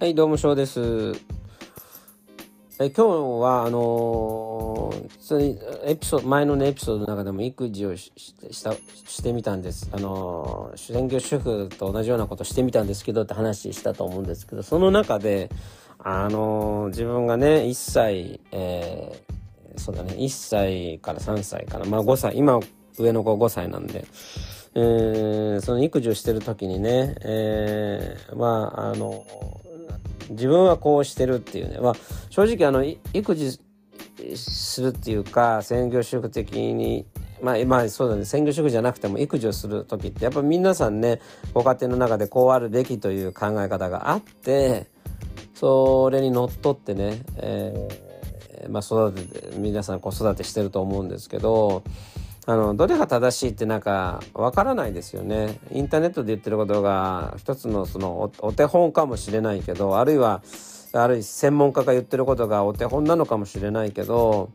はい、どうも、翔です。え今日は、あのー、普通にエピソード、前のね、エピソードの中でも育児をししたしてみたんです。あのー、専業主婦と同じようなことしてみたんですけどって話したと思うんですけど、その中で、あのー、自分がね、1歳、えー、そうだね、1歳から3歳かな、まあ5歳、今上の子5歳なんで、えー、その育児をしてる時にね、えー、まあ、あの、自分はこうしてるっていうね、まあ、正直あの、育児するっていうか、専業主婦的に、まあ、まあ、そうだね、専業主婦じゃなくても育児をする時って、やっぱ皆さんね、ご家庭の中でこうあるべきという考え方があって、それにのっとってね、えー、まあ、育てて、皆さん子育てしてると思うんですけど、あのどれが正しいってなんかわからないですよね。インターネットで言ってることが一つのそのお手本かもしれないけどあるいはあるいは専門家が言ってることがお手本なのかもしれないけど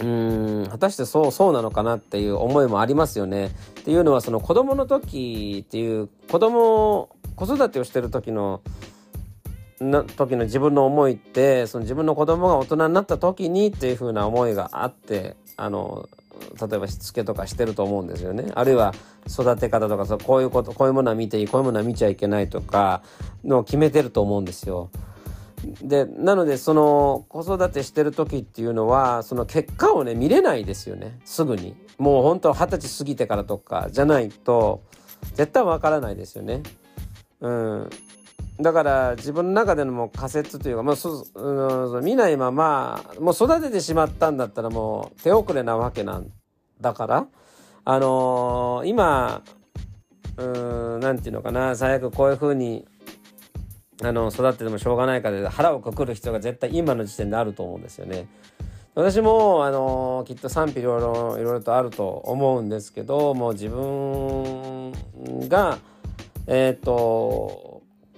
うん果たしてそうそうなのかなっていう思いもありますよね。っていうのはその子供の時っていう子供子育てをしてる時のな時の自分の思いってその自分の子供が大人になった時にっていう風な思いがあってあの例えばしつけとかしてると思うんですよね。あるいは育て方とかそうこういうことこういうものは見ていいこういうものは見ちゃいけないとかのを決めてると思うんですよ。でなのでその子育てしてる時っていうのはその結果をね見れないですよねすぐに。もう本当二十歳過ぎてからとかじゃないと絶対わからないですよね。うん、だから自分の中でのも仮説というか、まあそうん、見ないままもう育ててしまったんだったらもう手遅れなわけなんだからあのー、今うんなんていうのかな最悪こういうふうにあの育っててもしょうがないから腹をくくる必要が絶対今の時点であると思うんですよね。私も、あのきっと賛否両論いろいろとあると思うんですけどもう自分がえっ、ー、と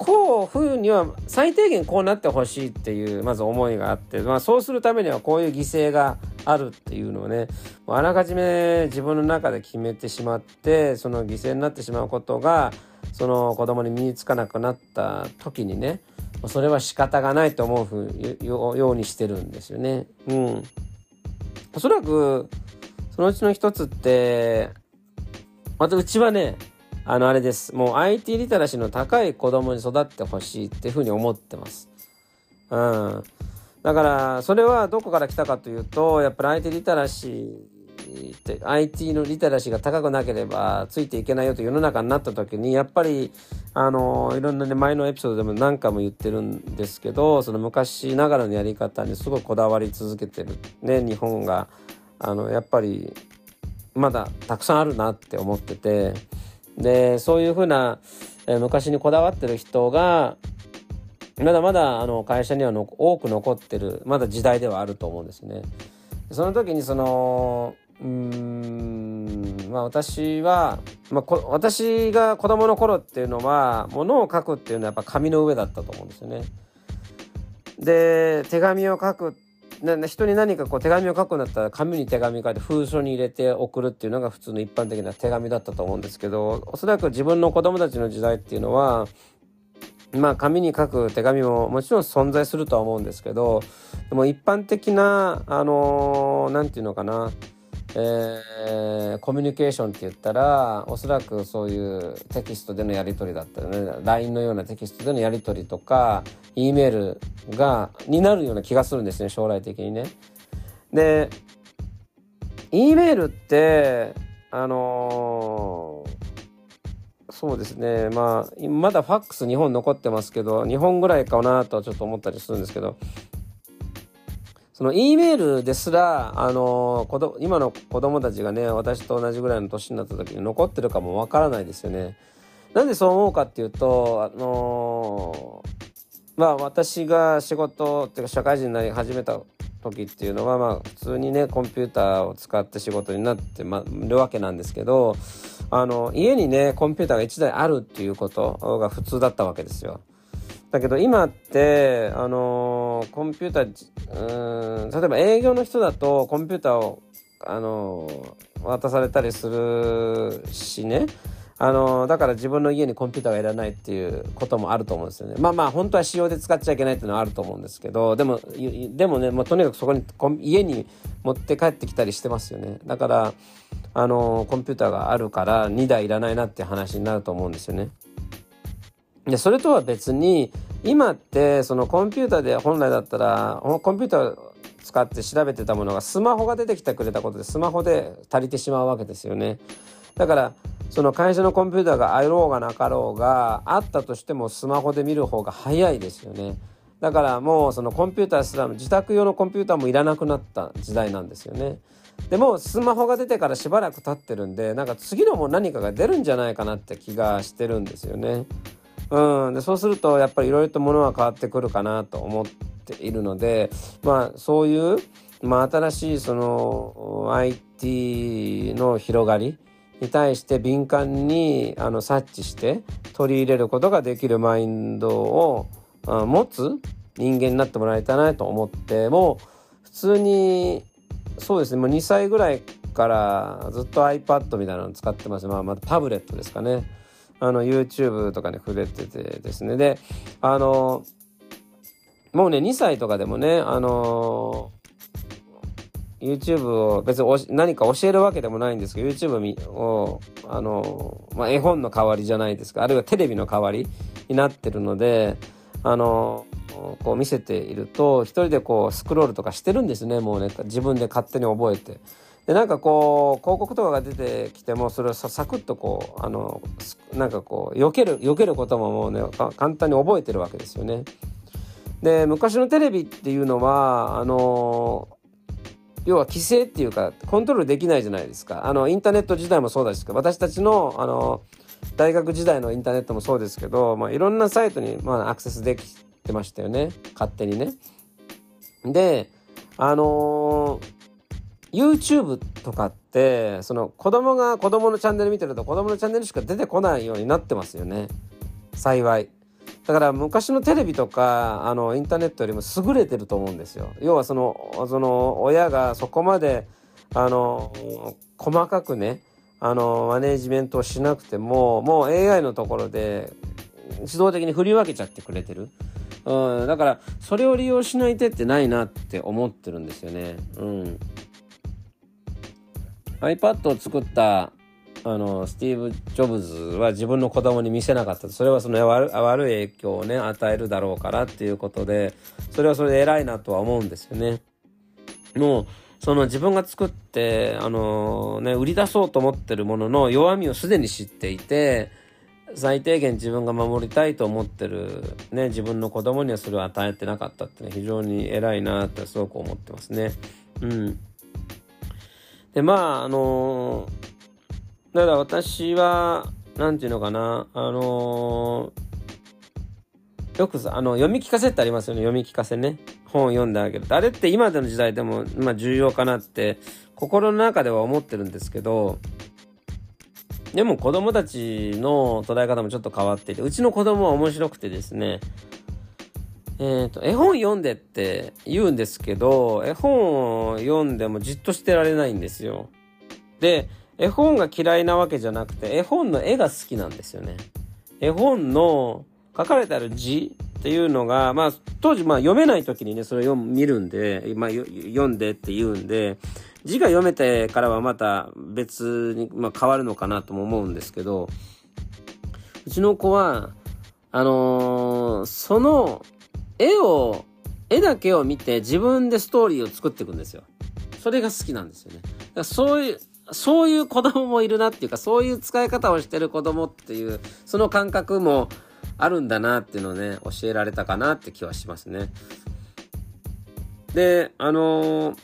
こうふうには最低限こうなってほしいっていうまず思いがあって、まあ、そうするためにはこういう犠牲があるっていうのをねあらかじめ自分の中で決めてしまってその犠牲になってしまうことがその子供に身につかなくなった時にねそれは仕方がないと思うふうようにしてるんですよね。うん。おそらくそのうちの一つってまたうちはねあのあれですもう IT リテラシーの高い子供に育ってほしいっていうふうに思ってます。うん、だからそれはどこから来たかというとやっぱり IT リテラシーって IT のリテラシーが高くなければついていけないよと世の中になった時にやっぱりあのいろんなね前のエピソードでも何回も言ってるんですけどその昔ながらのやり方にすごいこだわり続けてるね日本があのやっぱりまだたくさんあるなって思ってて。でそういうふうな、え、昔にこだわってる人がまだまだあの会社にはの多く残ってるまだ時代ではあると思うんですね。その時にそのうんまあ私は、まあ、こ私が子供の頃っていうのは物を書くっていうのはやっぱ紙の上だったと思うんですよね。で手紙を書くな人に何かこう手紙を書くんだったら紙に手紙書いて封書に入れて送るっていうのが普通の一般的な手紙だったと思うんですけどおそらく自分の子供たちの時代っていうのはまあ紙に書く手紙ももちろん存在するとは思うんですけどでも一般的なあの何、ー、て言うのかなえー、コミュニケーションって言ったらおそらくそういうテキストでのやり取りだったりね LINE のようなテキストでのやり取りとか E メールがになるような気がするんですね将来的にね。で E メールってあのー、そうですねまあまだファックス日本残ってますけど日本ぐらいかなとはちょっと思ったりするんですけどその E メールですら、あのー、今の子供たちがね、私と同じぐらいの年になった時に残ってるかもわからないですよね。なんでそう思うかっていうと、あの、まあ私が仕事っていうか社会人になり始めた時っていうのは、まあ普通にね、コンピューターを使って仕事になってまるわけなんですけど、あの、家にね、コンピューターが1台あるっていうことが普通だったわけですよ。だけど今ってあのー、コンピューターうん例えば営業の人だとコンピューターをあのー、渡されたりするしねあのだから自分の家にコンピューターがいらないっていうこともあると思うんですよね。まあまあ本当は仕様で使っちゃいけないっていうのはあると思うんですけどでもでもねもうとにかくそこに家に持って帰ってきたりしてますよね。だからあのコンピューターがあるから2台いらないなって話になると思うんですよね。でそれとは別に今ってそのコンピューターで本来だったらコンピューター使って調べてたものがスマホが出てきてくれたことでスマホで足りてしまうわけですよね。だからその会社のコンピューターがあろうがなかろうがあったとしてもスマホで見る方が早いですよね。だからもうそのコンピューターすら自宅用のコンピューターもいらなくなった時代なんですよね。でもスマホが出てからしばらく経ってるんでなんか次のも何かが出るんじゃないかなって気がしてるんですよね。うん、でそうするとやっぱりいろいろとものは変わってくるかなと思っているのでまあそういう、まあ、新しいその IT の広がりに対して敏感にあの察知して取り入れることができるマインドを持つ人間になってもらいたいなと思ってもう普通にそうですねもう2歳ぐらいからずっと iPad みたいなの使ってます。まあまたタブレットですかね。あの YouTube とかに触れててですね。であのもうね2歳とかでもねあの YouTube を別に何か教えるわけでもないんですけど YouTube をあの、まあ、絵本の代わりじゃないですか。あるいはテレビの代わりになってるのであのこう見せていると一人でこうスクロールとかしてるんですねもうね。自分で勝手に覚えて。でなんかこう広告とかが出てきてもそれをサクッとこうあのなんかこう避ける避けることももうね簡単に覚えてるわけですよね。で昔のテレビっていうのはあの要は規制っていうかコントロールできないじゃないですかあのインターネット時代もそうですけど私たちのあの大学時代のインターネットもそうですけど、まあ、いろんなサイトに、まあ、アクセスできてましたよね勝手にね。であのー、YouTube とかってその子供が子供のチャンネル見てると子供のチャンネルしか出てこないようになってますよね幸い。だから昔のテレビとかあのインターネットよりも優れてると思うんですよ。要はそのその親がそこまであの細かくねあのマネージメントをしなくてももう AI のところで自動的に振り分けちゃってくれてる。うん、だからそれを利用しない手ってないなって思ってるんですよね。うん、iPad を作ったあのスティーブ・ジョブズは自分の子供に見せなかったそれはその悪い影響をね与えるだろうからっていうことでそれはそれで偉いなとは思うんですよね。もうその自分が作ってあのね売り出そうと思ってるものの弱みをすでに知っていて最低限自分が守りたいと思ってるね自分の子供にはそれを与えてなかったってね非常に偉いなってすごく思ってますね。うん。でまああのーだから私は、なんていうのかな、あのー、よくさ、あの、読み聞かせってありますよね、読み聞かせね。本を読んであげる。あれって今での時代でも、まあ重要かなって、心の中では思ってるんですけど、でも子供たちの捉え方もちょっと変わっていて、うちの子供は面白くてですね、えっ、ー、と、絵本読んでって言うんですけど、絵本を読んでもじっとしてられないんですよ。で、絵本が嫌いなわけじゃなくて、絵本の絵が好きなんですよね。絵本の書かれてある字っていうのが、まあ、当時、まあ、読めない時にね、それを見るんで、まあ、読んでって言うんで、字が読めてからはまた別に、まあ、変わるのかなとも思うんですけど、うちの子は、あのー、その絵を、絵だけを見て自分でストーリーを作っていくんですよ。それが好きなんですよね。だからそういう、そういう子供もいるなっていうか、そういう使い方をしてる子供っていう、その感覚もあるんだなっていうのをね、教えられたかなって気はしますね。で、あのー、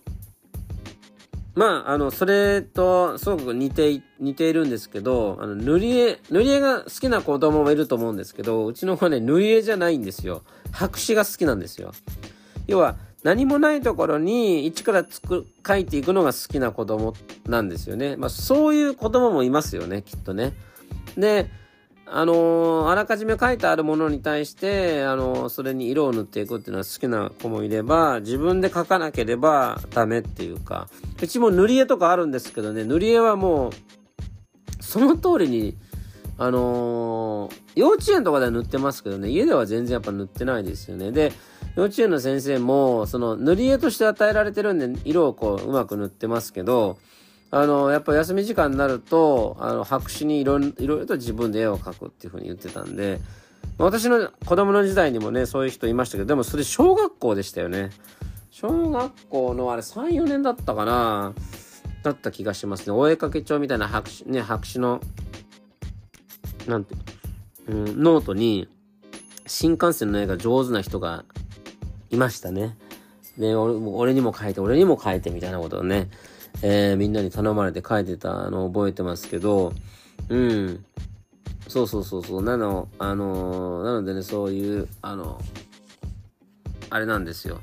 まあ、あの、それとすごく似て、似ているんですけど、あの、塗り絵、塗り絵が好きな子供もいると思うんですけど、うちの子はね、塗り絵じゃないんですよ。白紙が好きなんですよ。要は、何もないところに一からつく書いていくのが好きな子供なんですよね。まあそういう子供もいますよね、きっとね。で、あのー、あらかじめ書いてあるものに対して、あのー、それに色を塗っていくっていうのは好きな子もいれば、自分で書かなければダメっていうか、うちも塗り絵とかあるんですけどね、塗り絵はもう、その通りにあのー、幼稚園とかでは塗ってますけどね、家では全然やっぱ塗ってないですよね。で、幼稚園の先生も、その塗り絵として与えられてるんで、色をこう、うまく塗ってますけど、あの、やっぱ休み時間になると、あの、白紙にいろいろと自分で絵を描くっていう風に言ってたんで、私の子供の時代にもね、そういう人いましたけど、でもそれ小学校でしたよね。小学校のあれ3、4年だったかなだった気がしますね。お絵かけ帳みたいな白紙、ね、白紙の、なんて、うん、ノートに、新幹線の絵が上手な人がいましたね。で、俺俺にも書いて、俺にも書いてみたいなことをね、えー、みんなに頼まれて書いてたのを覚えてますけど、うん。そうそうそうそう。なの、あのー、なのでね、そういう、あの、あれなんですよ。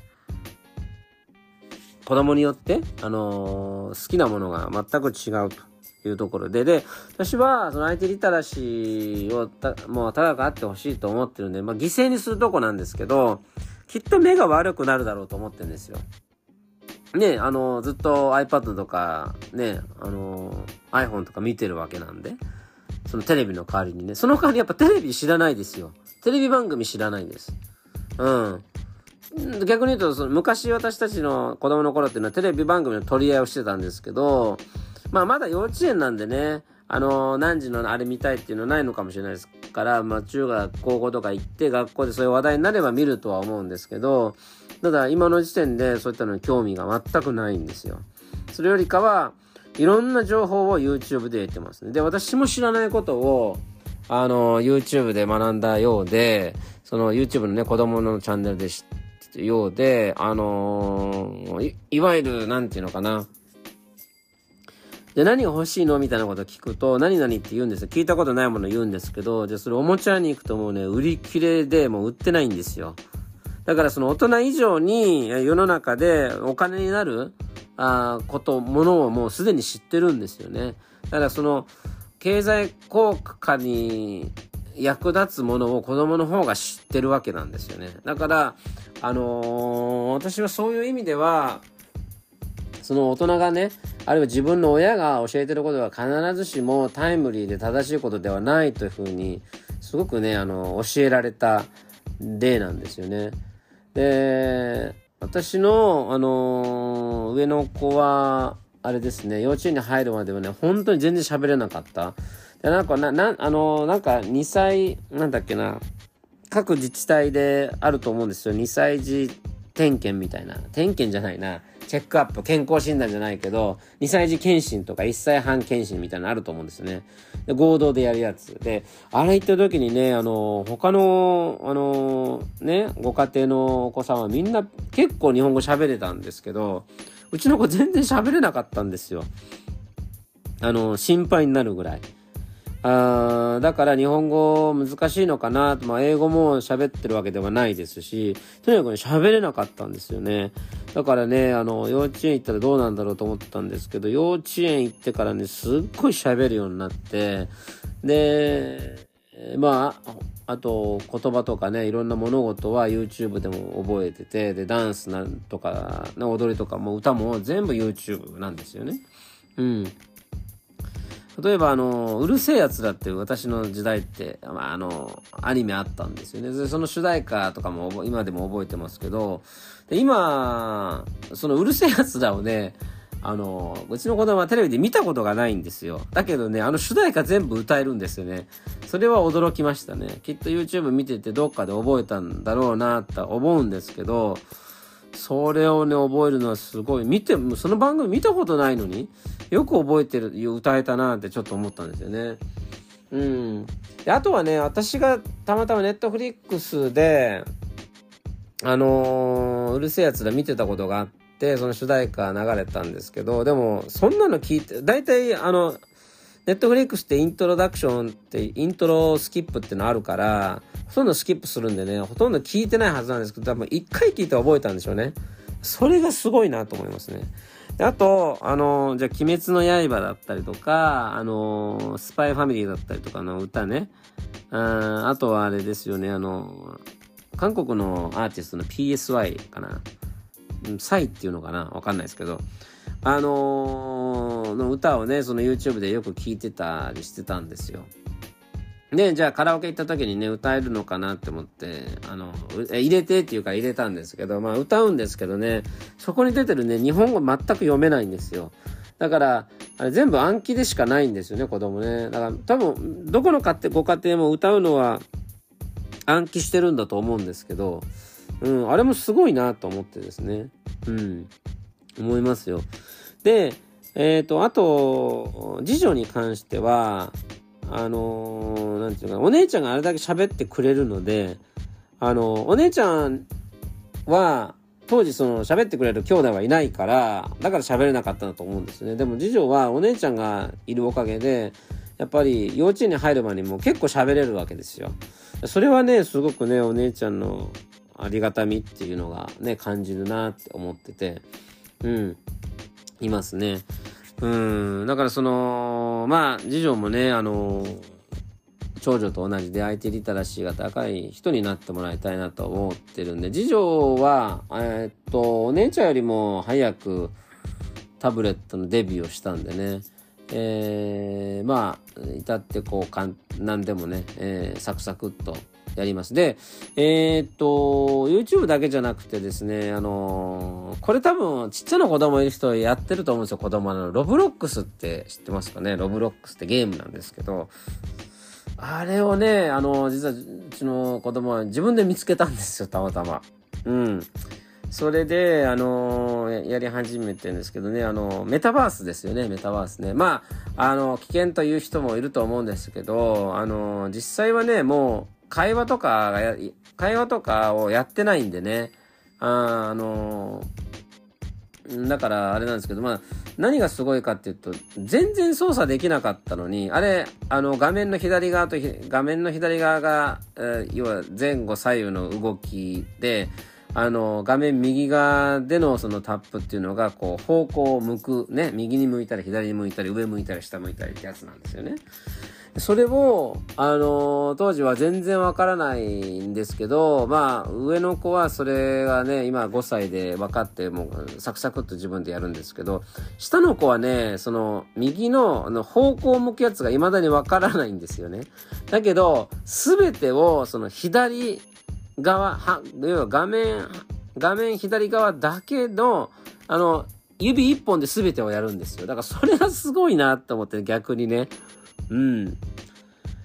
子供によって、あのー、好きなものが全く違うというところで、で、私は、その IT リテラシーをた、もう高くあってほしいと思ってるんで、まあ、犠牲にするとこなんですけど、きっと目が悪くなるだろうと思ってるんですよ。ね、あの、ずっと iPad とか、ね、あの、iPhone とか見てるわけなんで、そのテレビの代わりにね、その代わりやっぱテレビ知らないですよ。テレビ番組知らないです。うん。逆に言うと、その昔私たちの子供の頃っていうのはテレビ番組の取り合いをしてたんですけど、まあまだ幼稚園なんでね、あの何時のあれ見たいっていうのはないのかもしれないですから、まあ中学、高校とか行って学校でそういう話題になれば見るとは思うんですけど、ただ今の時点でそういったのに興味が全くないんですよ。それよりかは、いろんな情報を YouTube で得てますね。で、私も知らないことを、あの、YouTube で学んだようで、その YouTube のね、子供のチャンネルで知ったようで、あのー、い、いわゆる、なんていうのかな。で、何が欲しいの？みたいなこと聞くと、何々って言うんですよ。聞いたことないもの言うんですけど、じゃあそれおもちゃに行くともうね、売り切れでもう売ってないんですよ。だからその大人以上に世の中でお金になるあこと、ものをもうすでに知ってるんですよね。だからその経済効果に役立つものを子供の方が知ってるわけなんですよね。だから、あのー、私はそういう意味では、その大人がね、あるいは自分の親が教えてることは必ずしもタイムリーで正しいことではないというふうに、すごくね、あの、教えられた例なんですよね。で、私の、あの、上の子は、あれですね、幼稚園に入るまではね、本当に全然喋れなかった。で、なんか、な、な、あの、なんか2歳、なんだっけな、各自治体であると思うんですよ。2歳児点検みたいな。点検じゃないな。チェックアップ、健康診断じゃないけど、2歳児検診とか1歳半検診みたいなのあると思うんですよね。で、合同でやるやつ。で、あれ行った時にね、あの、他の、あの、ね、ご家庭のお子さんはみんな結構日本語喋れたんですけど、うちの子全然喋れなかったんですよ。あの、心配になるぐらい。あだから日本語難しいのかなまあ、英語も喋ってるわけではないですし、とにかくね、喋れなかったんですよね。だからね、あの、幼稚園行ったらどうなんだろうと思ったんですけど、幼稚園行ってからね、すっごい喋るようになって、で、まあ、あと言葉とかね、いろんな物事は YouTube でも覚えてて、で、ダンスなんとか、踊りとかも歌も全部 YouTube なんですよね。うん。例えばあの、うるせえやつらって私の時代って、まあ、あの、アニメあったんですよね。その主題歌とかも今でも覚えてますけど、で今、そのうるせえやつらをね、あの、うちの子供はテレビで見たことがないんですよ。だけどね、あの主題歌全部歌えるんですよね。それは驚きましたね。きっと YouTube 見ててどっかで覚えたんだろうなって思うんですけど、それをね、覚えるのはすごい。見て、その番組見たことないのに、よく覚えてる、歌えたなってちょっと思ったんですよね。うん。で、あとはね、私がたまたまネットフリックスで、あのー、うる星やつら見てたことがあって、その主題歌流れたんですけど、でも、そんなの聞いて、大体、あの、ネットフリックスってイントロダクションって、イントロスキップってのあるから、ほとんどスキップするんでね、ほとんど聞いてないはずなんですけど、多分一回聞いて覚えたんでしょうね。それがすごいなと思いますね。あと、あの、じゃあ、鬼滅の刃だったりとか、あの、スパイファミリーだったりとかの歌ね。ああとはあれですよね、あの、韓国のアーティストの PSY かな。サイっていうのかな？わかんないですけど。あのー、の歌をね、その YouTube でよく聴いてたりしてたんですよ。で、じゃあカラオケ行った時にね、歌えるのかなって思って、あの、入れてっていうか入れたんですけど、まあ歌うんですけどね、そこに出てるね、日本語全く読めないんですよ。だから、あれ全部暗記でしかないんですよね、子供ね。だから多分、どこの家庭、ご家庭も歌うのは暗記してるんだと思うんですけど、うん、あれもすごいなと思ってですね。うん、思いますよ。で、えっ、ー、と、あと、次女に関しては、あの、なんていうか、お姉ちゃんがあれだけ喋ってくれるので、あの、お姉ちゃんは、当時その喋ってくれる兄弟はいないから、だから喋れなかったんだと思うんですね。でも次女はお姉ちゃんがいるおかげで、やっぱり幼稚園に入る前にも結構喋れるわけですよ。それはね、すごくね、お姉ちゃんのありがたみっていうのがね、感じるなって思ってて、うん、いますね。うん、だからその、まあ、次女もね、あの、長女と同じで IT リテラシーが高い人になってもらいたいなと思ってるんで、次女は、え、っと、お姉ちゃんよりも早くタブレットのデビューをしたんでね、えー、まあ、至ってこう、かん、何でもね、えー、サクサクっとやります。で、えー、っと、YouTube だけじゃなくてですね、あのー、これ多分、ちっちゃな子供いる人やってると思うんですよ、子供の。ロブロックスって知ってますかね？ロブロックスってゲームなんですけど、あれをね、あのー、実はうちの子供は自分で見つけたんですよ、たまたま。うん。それで、あのー、やり始めてるんですけどね、あのー、メタバースですよね、メタバースね。まあ、あの、危険という人もいると思うんですけど、あの、実際はね、もう、会話とかが、会話とかをやってないんでね。ああのだからあれなんですけど、まあ、何がすごいかっていうと、全然操作できなかったのに、あれ、あの、画面の左側と、画面の左側が、えー、要は前後左右の動きで、あの、画面右側でのそのタップっていうのが、こう、方向を向く、ね、右に向いたり、左に向いたり、上向いたり、下向いたりってやつなんですよね。それを、あのー、当時は全然わからないんですけど、まあ、上の子はそれがね、今5歳で分かって、もう、サクサクっと自分でやるんですけど、下の子はね、その、右の、あの、方向を向くやつが未だにわからないんですよね。だけど、すべてを、その、左側、は、要は画面、画面左側だけの、あの、指一本で全てをやるんですよ。だからそれがすごいなって思って、逆にね。うん。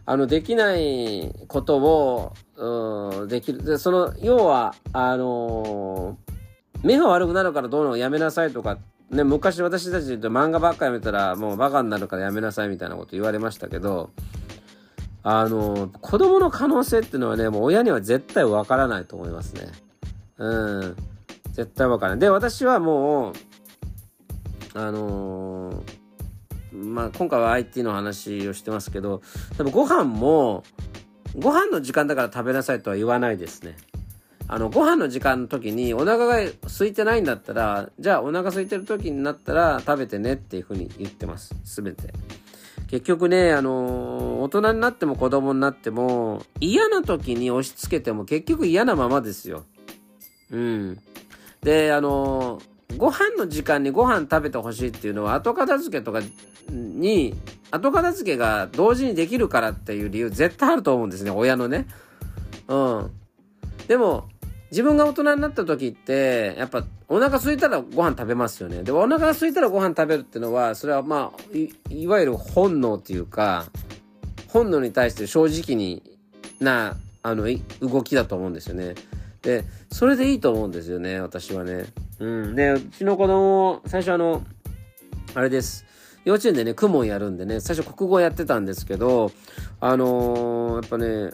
あの、できないことを、うん、できる。で、その、要は、あのー、目が悪くなるからどうのやめなさいとか、ね、昔私たちで言うと漫画ばっかやめたらもうバカになるからやめなさいみたいなこと言われましたけど、あのー、子供の可能性っていうのはね、もう親には絶対わからないと思いますね。うん。絶対わからない。で、私はもう、あのーまあ、今回は IT の話をしてますけど、でもご飯も、ご飯の時間だから食べなさいとは言わないですね。あの、ご飯の時間の時にお腹が空いてないんだったら、じゃあお腹空いてる時になったら食べてねっていうふうに言ってます。すべて。結局ね、あの、大人になっても子供になっても、嫌な時に押し付けても結局嫌なままですよ。うん。で、あのご飯の時間にご飯食べてほしいっていうのは後片付けとかに、後片付けが同時にできるからっていう理由絶対あると思うんですね、親のね。うん。でも、自分が大人になった時って、やっぱお腹空いたらご飯食べますよね。でも、お腹が空いたらご飯食べるっていうのは、それはまあ、いいわゆる本能っていうか、本能に対して正直にな、あの、動きだと思うんですよね。で、それでいいと思うんですよね、私はね。うん。で、うちの子供、最初あの、あれです。幼稚園でね、公文やるんでね、最初国語やってたんですけど、あのー、やっぱね、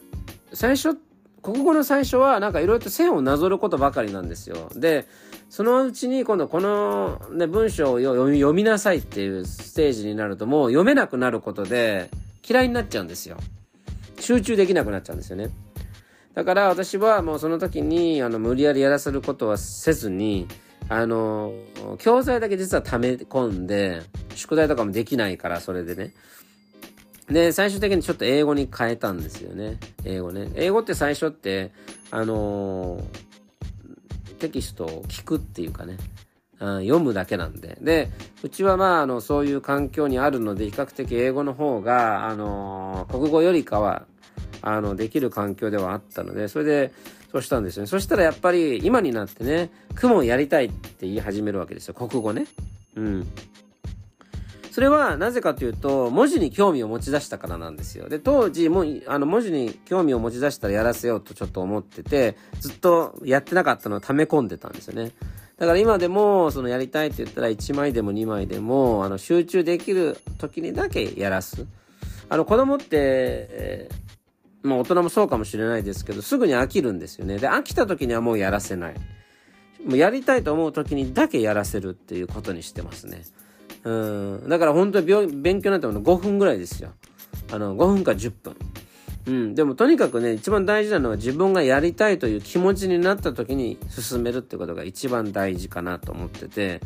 最初、国語の最初はなんかいろいろと線をなぞることばかりなんですよ。で、そのうちに今度この、ね、文章を読み読みなさいっていうステージになるともう読めなくなることで嫌いになっちゃうんですよ。集中できなくなっちゃうんですよね。だから私はもうその時にあの無理やりやらせることはせずに、あの、教材だけ実は溜め込んで、宿題とかもできないから、それでね。で、最終的にちょっと英語に変えたんですよね。英語ね。英語って最初って、あのテキストを聞くっていうかね、読むだけなんで。で、うちはまあ、あの、そういう環境にあるので、比較的英語の方が、あの国語よりかは、あの、できる環境ではあったので、それで、そうしたんですよね。そしたらやっぱり今になってね、クモンやりたいって言い始めるわけですよ。国語ね。うん。それはなぜかというと、文字に興味を持ち出したからなんですよ。で、当時もあの文字に興味を持ち出したらやらせようとちょっと思ってて、ずっとやってなかったのを溜め込んでたんですよね。だから今でも、そのやりたいって言ったら1枚でも2枚でも、あの集中できる時にだけやらす。あの子供って、えー、まあ大人もそうかもしれないですけど、すぐに飽きるんですよね。で、飽きた時にはもうやらせない。もうやりたいと思う時にだけやらせるっていうことにしてますね。うん。だから本当に勉強になったもの5分ぐらいですよ。あの、5分か10分。うん。でもとにかくね、一番大事なのは自分がやりたいという気持ちになった時に進めるってことが一番大事かなと思ってて、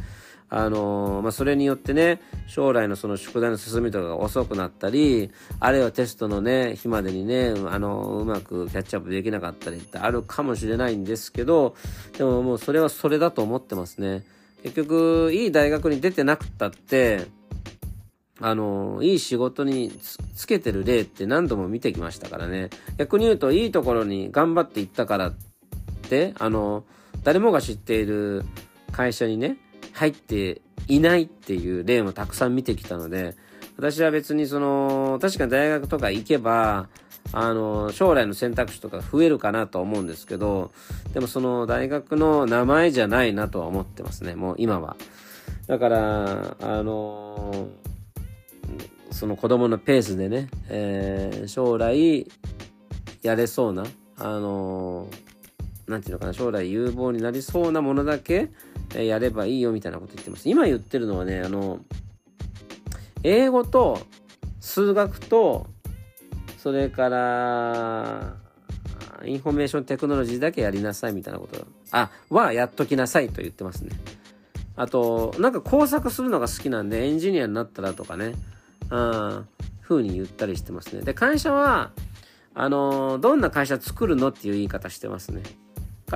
あのー、まあ、それによってね、将来のその宿題の進みとかが遅くなったり、あるいはテストのね、日までにね、あのー、うまくキャッチアップできなかったりってあるかもしれないんですけど、でももうそれはそれだと思ってますね。結局、いい大学に出てなくったって、あの、いい仕事につけてる例って何度も見てきましたからね。逆に言うと、いいところに頑張っていったからって、あの、誰もが知っている会社にね、入っていないっていう例もたくさん見てきたので、私は別にその、確かに大学とか行けば、あの、将来の選択肢とか増えるかなと思うんですけど、でもその大学の名前じゃないなとは思ってますね、もう今は。だから、あの、その子供のペースでね、えー、将来やれそうな、あの、なんていうのかな、将来有望になりそうなものだけ、やればいいよみたいなこと言ってます。今言ってるのはね、あの、英語と数学とそれから、インフォメーションテクノロジーだけやりなさいみたいなこと、あ、はやっときなさいと言ってますね。あと、なんか工作するのが好きなんでエンジニアになったらとかね、うん、風に言ったりしてますね。で、会社は、あの、どんな会社作るのっていう言い方してますね。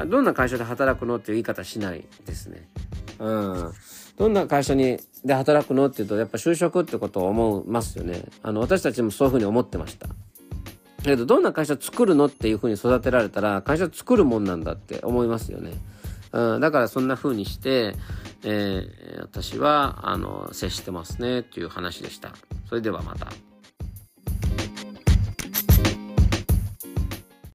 どんな会社で働くのっていう言い方しないですね。うん。どんな会社にで働くのっていうと、やっぱ就職ってことを思いますよね。あの、私たちもそういうふうに思ってました。だけど、どんな会社作るのっていうふうに育てられたら、会社作るもんなんだって思いますよね。うん、だからそんな風にして、えー、私は、あの、接してますね、っていう話でした。それではまた。